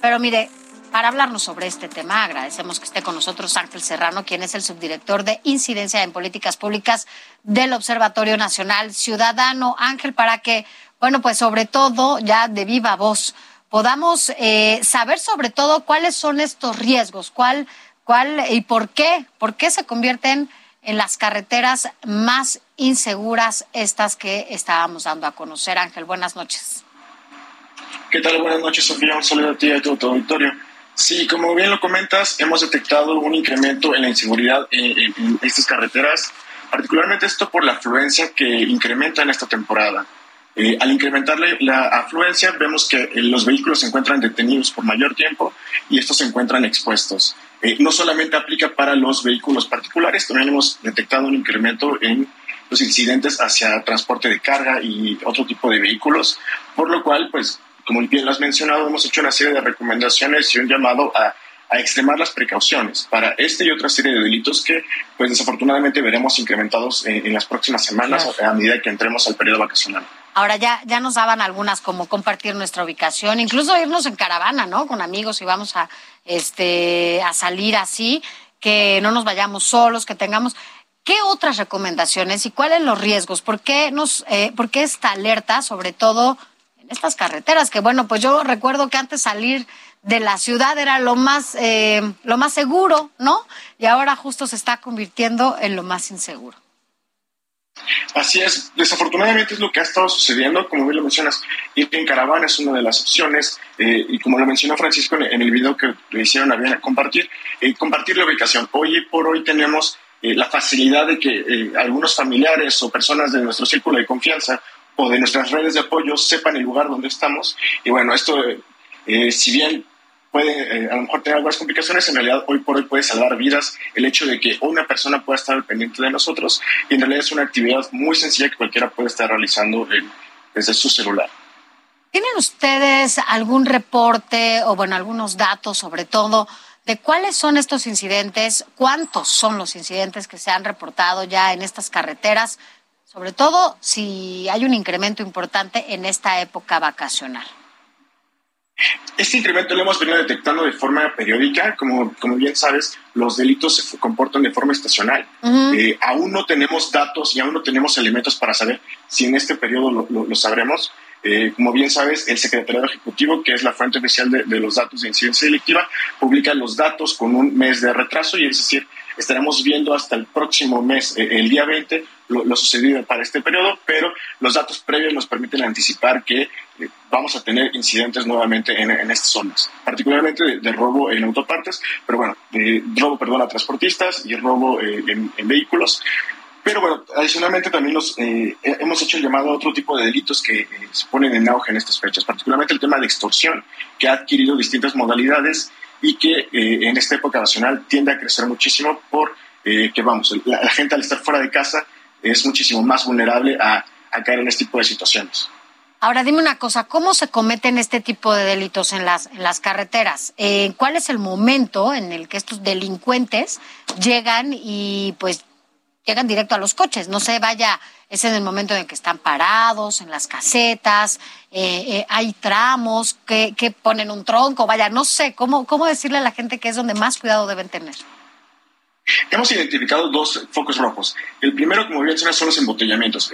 Pero mire, para hablarnos sobre este tema, agradecemos que esté con nosotros Ángel Serrano, quien es el subdirector de Incidencia en Políticas Públicas del Observatorio Nacional Ciudadano. Ángel, para que, bueno, pues sobre todo ya de viva voz, podamos eh, saber sobre todo cuáles son estos riesgos, cuál, cuál y por qué, por qué se convierten en las carreteras más inseguras estas que estábamos dando a conocer. Ángel, buenas noches. ¿Qué tal? Buenas noches, Sofía. Un saludo a ti y a todo tu auditorio. Sí, como bien lo comentas, hemos detectado un incremento en la inseguridad en, en estas carreteras, particularmente esto por la afluencia que incrementa en esta temporada. Eh, al incrementar la, afluencia, vemos que eh, los vehículos se encuentran detenidos por mayor tiempo y estos se encuentran expuestos. Eh, no solamente aplica para los vehículos particulares, también hemos detectado un incremento en los incidentes hacia transporte de carga y otro tipo de vehículos, por lo cual, pues, como bien lo has mencionado, hemos hecho una serie de recomendaciones y un llamado a, a extremar las precauciones para este y otra serie de delitos que, pues, desafortunadamente veremos incrementados en, las próximas semanas a medida que entremos al periodo vacacional. Ahora ya, ya nos daban algunas como compartir nuestra ubicación, incluso irnos en caravana, ¿no? Con amigos y vamos a, este, a salir así, que no nos vayamos solos, que tengamos. ¿Qué otras recomendaciones y cuáles los riesgos? ¿Por qué, nos, eh, ¿Por qué esta alerta, sobre todo estas carreteras? Que bueno, pues yo recuerdo que antes salir de la ciudad era lo más, eh, lo más seguro, ¿no? Y ahora justo se está convirtiendo en lo más inseguro. Así es, desafortunadamente es lo que ha estado sucediendo, como bien lo mencionas, ir en caravana es una de las opciones, eh, y como lo mencionó Francisco en, el video que le hicieron a bien compartir, eh, compartir la ubicación. Hoy por hoy tenemos la facilidad de que algunos familiares o personas de nuestro círculo de confianza o de nuestras redes de apoyo sepan el lugar donde estamos. Y bueno, esto, eh, si bien puede eh, a lo mejor tener algunas complicaciones, en realidad hoy por hoy puede salvar vidas el hecho de que una persona pueda estar al pendiente de nosotros y en realidad es una actividad muy sencilla que cualquiera puede estar realizando desde su celular. ¿Tienen ustedes algún reporte o bueno, algunos datos sobre todo de cuáles son estos incidentes, cuántos son los incidentes que se han reportado ya en estas carreteras, sobre todo si hay un incremento importante en esta época vacacional? Este incremento lo hemos venido detectando de forma periódica. Como, como bien sabes, los delitos se comportan de forma estacional. Eh, aún no tenemos datos y aún no tenemos elementos para saber si en este periodo lo, sabremos. Eh, como bien sabes, el Secretariado Ejecutivo, que es la fuente oficial de, los datos de incidencia delictiva, publica los datos con un mes de retraso y es decir, estaremos viendo hasta el próximo mes, eh, el día 20, lo, sucedido para este periodo, pero los datos previos nos permiten anticipar que eh, vamos a tener incidentes nuevamente en, estas zonas, particularmente de, robo en autopartes, pero bueno, de robo, perdón, a transportistas y robo en, vehículos. Pero bueno, adicionalmente también nos, hemos hecho el llamado a otro tipo de delitos que se ponen en auge en estas fechas, particularmente el tema de extorsión, que ha adquirido distintas modalidades y que eh, en esta época nacional tiende a crecer muchísimo por eh, que, vamos, la, gente al estar fuera de casa es muchísimo más vulnerable a, caer en este tipo de situaciones. Ahora dime una cosa, ¿cómo se cometen este tipo de delitos en las, en las carreteras? Eh, ¿Cuál es el momento en el que estos delincuentes llegan y pues llegan directo a los coches? No sé, vaya es en el momento en el que están parados, en las casetas, eh, eh, hay tramos que, ponen un tronco, vaya, no sé, ¿cómo, ¿cómo decirle a la gente que es donde más cuidado deben tener? Hemos identificado dos focos rojos. El primero, como bien mencionas, son los embotellamientos.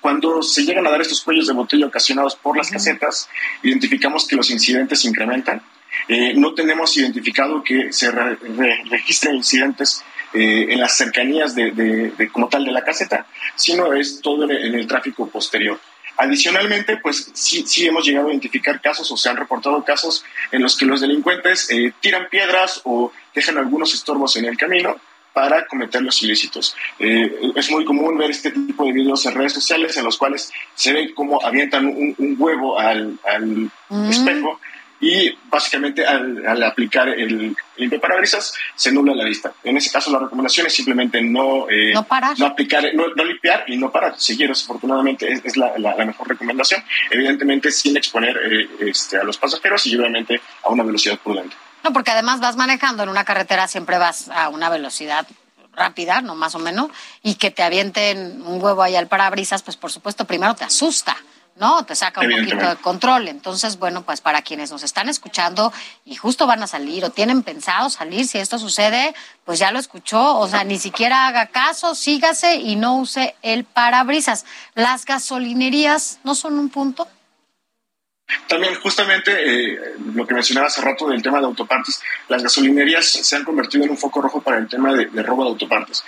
Cuando se llegan a dar estos cuellos de botella ocasionados por las casetas, identificamos que los incidentes incrementan. Eh, no tenemos identificado que se registren incidentes eh, en las cercanías de, como tal de la caseta, sino es todo en el, tráfico posterior. Adicionalmente, pues sí, sí hemos llegado a identificar casos o se han reportado casos en los que los delincuentes eh, tiran piedras o dejan algunos estorbos en el camino para cometer los ilícitos. Eh, es muy común ver este tipo de videos en redes sociales en los cuales se ve cómo avientan un, huevo al, mm. espejo y básicamente al, aplicar el limpio parabrisas se nubla la vista. En ese caso la recomendación es simplemente no, eh, no, aplicar, no, limpiar y no parar. Seguir, afortunadamente es, la, mejor recomendación, evidentemente sin exponer eh, este, a los pasajeros y obviamente a una velocidad prudente. No, porque además vas manejando en una carretera, siempre vas a una velocidad rápida, no más o menos, y que te avienten un huevo ahí al parabrisas, pues por supuesto primero te asusta. ¿No? Te saca un poquito de control. Entonces, bueno, pues para quienes nos están escuchando y justo van a salir o tienen pensado salir, si esto sucede, pues ya lo escuchó, o sea, ni siquiera haga caso, sígase y no use el parabrisas. ¿Las gasolinerías no son un punto? También justamente eh, lo que mencionaba hace rato del tema de autopartes, las gasolinerías se han convertido en un foco rojo para el tema de, de robo de autopartes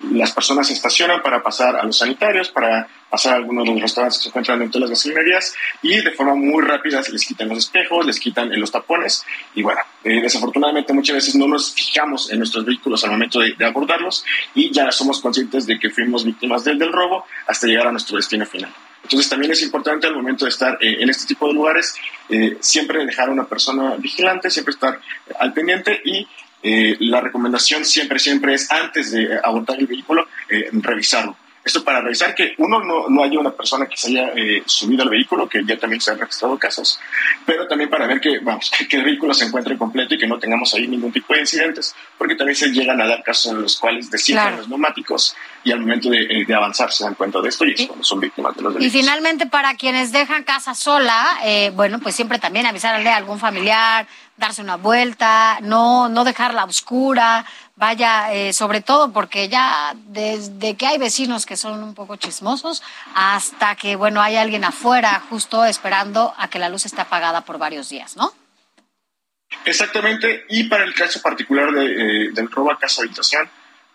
las personas se estacionan para pasar a los sanitarios, para pasar a algunos de los restaurantes que se encuentran dentro de las gasolinerías y de forma muy rápida les quitan los espejos, les quitan los tapones y bueno, eh, desafortunadamente muchas veces no nos fijamos en nuestros vehículos al momento de, abordarlos y ya somos conscientes de que fuimos víctimas del, del robo hasta llegar a nuestro destino final. Entonces también es importante al momento de estar eh, en este tipo de lugares eh, siempre dejar a una persona vigilante, siempre estar al pendiente y eh, la recomendación siempre, siempre es antes de abordar el vehículo, eh, revisarlo. Esto para revisar que uno no, no haya una persona que se haya eh, subido al vehículo, que ya también se han registrado casos, pero también para ver que, vamos, que, el vehículo se encuentre completo y que no tengamos ahí ningún tipo de incidentes, porque también se llegan a dar casos en los cuales desinflan los neumáticos y al momento de, de, avanzar se dan cuenta de esto y cuando son víctimas de los delitos. Y finalmente, para quienes dejan casa sola, bueno, pues siempre también avisarle a algún familiar, darse una vuelta, no, no dejarla oscura, vaya, eh, sobre todo porque ya desde que hay vecinos que son un poco chismosos hasta que, bueno, hay alguien afuera justo esperando a que la luz esté apagada por varios días, ¿no? Exactamente, y para el caso particular de, eh, del robo a casa habitación,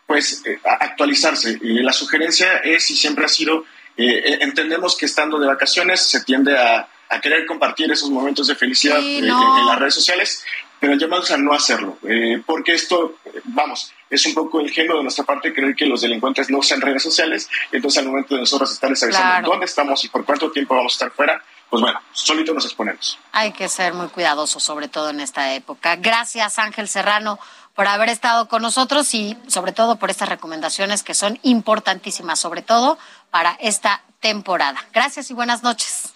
pues eh, actualizarse. la sugerencia es y siempre ha sido, entendemos que estando de vacaciones se tiende a a querer compartir esos momentos de felicidad eh, en, las redes sociales, pero el llamado es a no hacerlo, eh, porque esto, vamos, es un poco ingenuo de nuestra parte creer que los delincuentes no usan redes sociales, entonces al momento de nosotros estarles avisando dónde estamos y por cuánto tiempo vamos a estar fuera, pues bueno, solito nos exponemos. Hay que ser muy cuidadosos, sobre todo en esta época. Gracias, Ángel Serrano, por haber estado con nosotros y sobre todo por estas recomendaciones que son importantísimas, sobre todo para esta temporada. Gracias y buenas noches.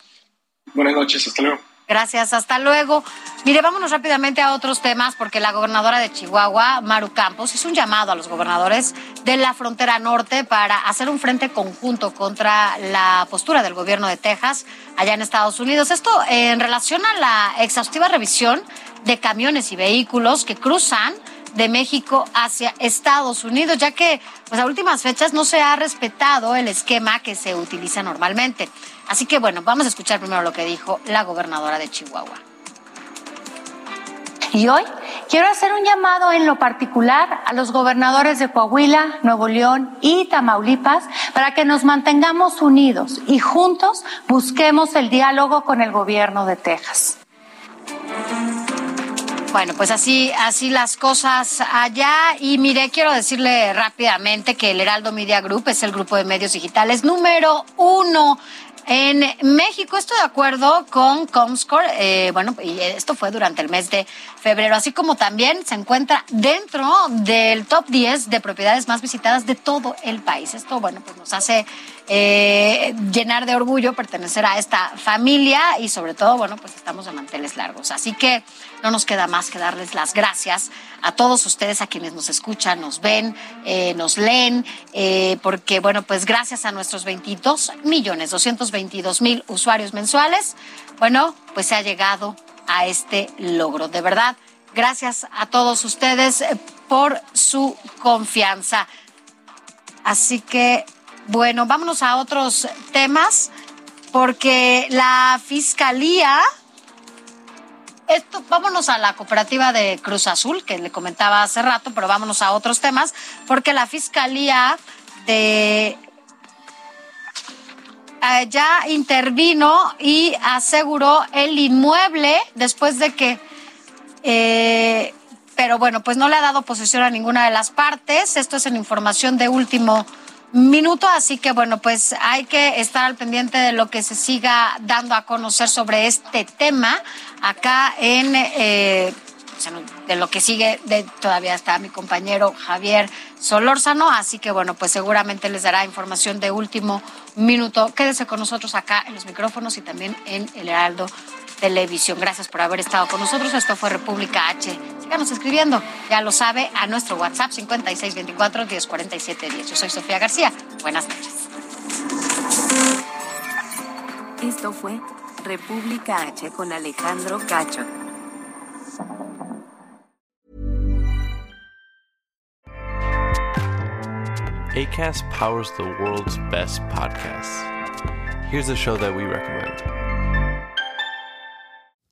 Buenas noches, hasta luego. Gracias, hasta luego. Mire, vámonos rápidamente a otros temas porque la gobernadora de Chihuahua, Maru Campos, hizo un llamado a los gobernadores de la frontera norte para hacer un frente conjunto contra la postura del gobierno de Texas allá en Estados Unidos. Esto en relación a la exhaustiva revisión de camiones y vehículos que cruzan de México hacia Estados Unidos, ya que pues, a últimas fechas no se ha respetado el esquema que se utiliza normalmente. Así que bueno, vamos a escuchar primero lo que dijo la gobernadora de Chihuahua. Y hoy quiero hacer un llamado en lo particular a los gobernadores de Coahuila, Nuevo León y Tamaulipas para que nos mantengamos unidos y juntos busquemos el diálogo con el gobierno de Texas. Bueno, pues así, así las cosas allá. Y mire, quiero decirle rápidamente que el Heraldo Media Group es el grupo de medios digitales número uno en México estoy de acuerdo con Comscore, eh, bueno, y esto fue durante el mes de febrero, así como también se encuentra dentro del top 10 de propiedades más visitadas de todo el país. Esto, bueno, pues nos hace eh, llenar de orgullo pertenecer a esta familia y sobre todo, bueno, pues estamos de manteles largos. Así que no nos queda más que darles las gracias a todos ustedes, a quienes nos escuchan, nos ven, eh, nos leen, eh, porque, bueno, pues gracias a nuestros 22 millones, 222 mil usuarios mensuales, bueno, pues se ha llegado a este logro. De verdad, gracias a todos ustedes por su confianza. Así que bueno, vámonos a otros temas, porque la Fiscalía, esto, vámonos a la cooperativa de Cruz Azul, que le comentaba hace rato, pero vámonos a otros temas, porque la Fiscalía de eh, ya intervino y aseguró el inmueble después de que, eh, pero bueno, pues no le ha dado posesión a ninguna de las partes. Esto es en información de último minuto, así que bueno, pues hay que estar al pendiente de lo que se siga dando a conocer sobre este tema acá en... Eh, de lo que sigue, de, todavía está mi compañero Javier Solórzano, así que bueno, pues seguramente les dará información de último minuto. Quédese con nosotros acá en los micrófonos y también en el Heraldo Televisión. Gracias por haber estado con nosotros. Esto fue República H. Síganos escribiendo, ya lo sabe, a nuestro WhatsApp 5624 1047 10. Yo soy Sofía García. Buenas noches. Esto fue República H con Alejandro Cacho. ACAST powers the world's best podcasts. Here's a show that we recommend.